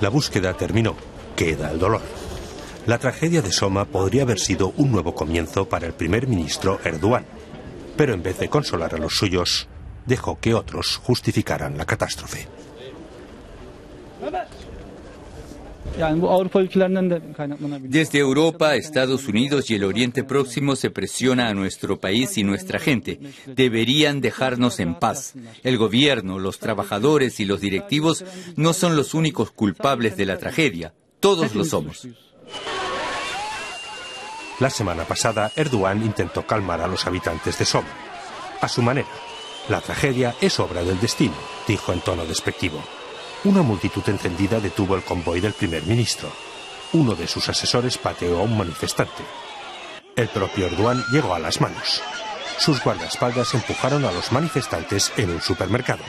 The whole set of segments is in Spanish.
La búsqueda terminó. Queda el dolor. La tragedia de Soma podría haber sido un nuevo comienzo para el primer ministro Erdogan. Pero en vez de consolar a los suyos, dejó que otros justificaran la catástrofe. Desde Europa, Estados Unidos y el Oriente Próximo se presiona a nuestro país y nuestra gente. Deberían dejarnos en paz. El gobierno, los trabajadores y los directivos no son los únicos culpables de la tragedia. Todos lo somos. La semana pasada, Erdogan intentó calmar a los habitantes de Soma. A su manera. La tragedia es obra del destino, dijo en tono despectivo. Una multitud encendida detuvo el convoy del primer ministro. Uno de sus asesores pateó a un manifestante. El propio Erdogan llegó a las manos. Sus guardaespaldas empujaron a los manifestantes en un supermercado.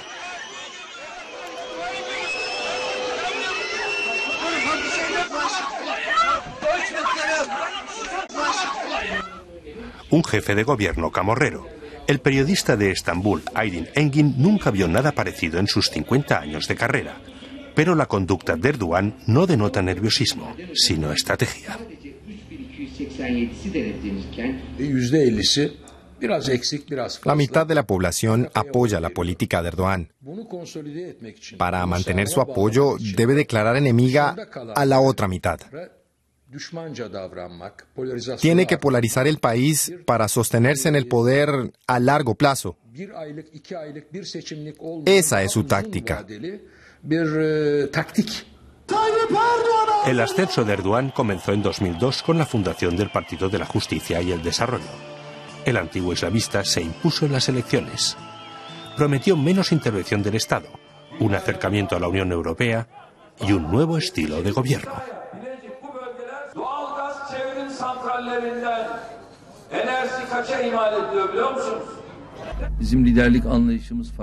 Un jefe de gobierno camorrero, el periodista de Estambul, Aydin Engin, nunca vio nada parecido en sus 50 años de carrera. Pero la conducta de Erdogan no denota nerviosismo, sino estrategia. La mitad de la población apoya la política de Erdogan. Para mantener su apoyo, debe declarar enemiga a la otra mitad. Tiene que polarizar el país para sostenerse en el poder a largo plazo. Esa es su táctica. El ascenso de Erdogan comenzó en 2002 con la fundación del Partido de la Justicia y el Desarrollo. El antiguo islamista se impuso en las elecciones. Prometió menos intervención del Estado, un acercamiento a la Unión Europea y un nuevo estilo de gobierno.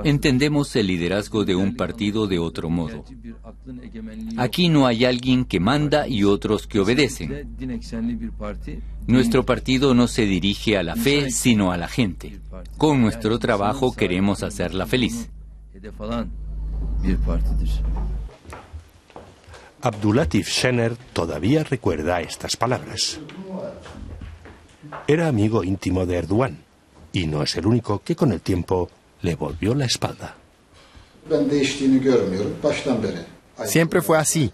Entendemos el liderazgo de un partido de otro modo. Aquí no hay alguien que manda y otros que obedecen. Nuestro partido no se dirige a la fe, sino a la gente. Con nuestro trabajo queremos hacerla feliz. Abdulatif Schener todavía recuerda estas palabras. Era amigo íntimo de Erdogan y no es el único que con el tiempo le volvió la espalda. Siempre fue así,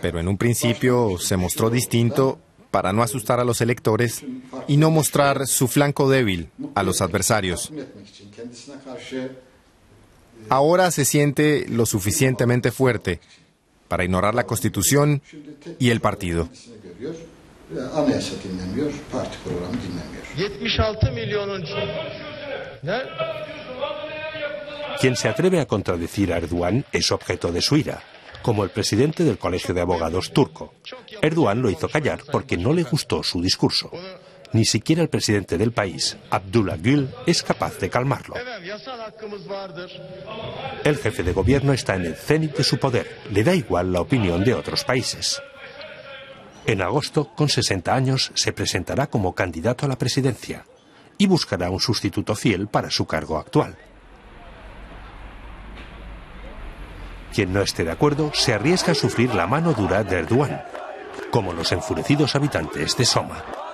pero en un principio se mostró distinto para no asustar a los electores y no mostrar su flanco débil a los adversarios. Ahora se siente lo suficientemente fuerte para ignorar la Constitución y el partido. Quien se atreve a contradecir a Erdogan es objeto de su ira, como el presidente del Colegio de Abogados turco. Erdogan lo hizo callar porque no le gustó su discurso. Ni siquiera el presidente del país, Abdullah Gül, es capaz de calmarlo. El jefe de gobierno está en el cenit de su poder. Le da igual la opinión de otros países. En agosto, con 60 años, se presentará como candidato a la presidencia y buscará un sustituto fiel para su cargo actual. Quien no esté de acuerdo se arriesga a sufrir la mano dura de Erdogan, como los enfurecidos habitantes de Soma.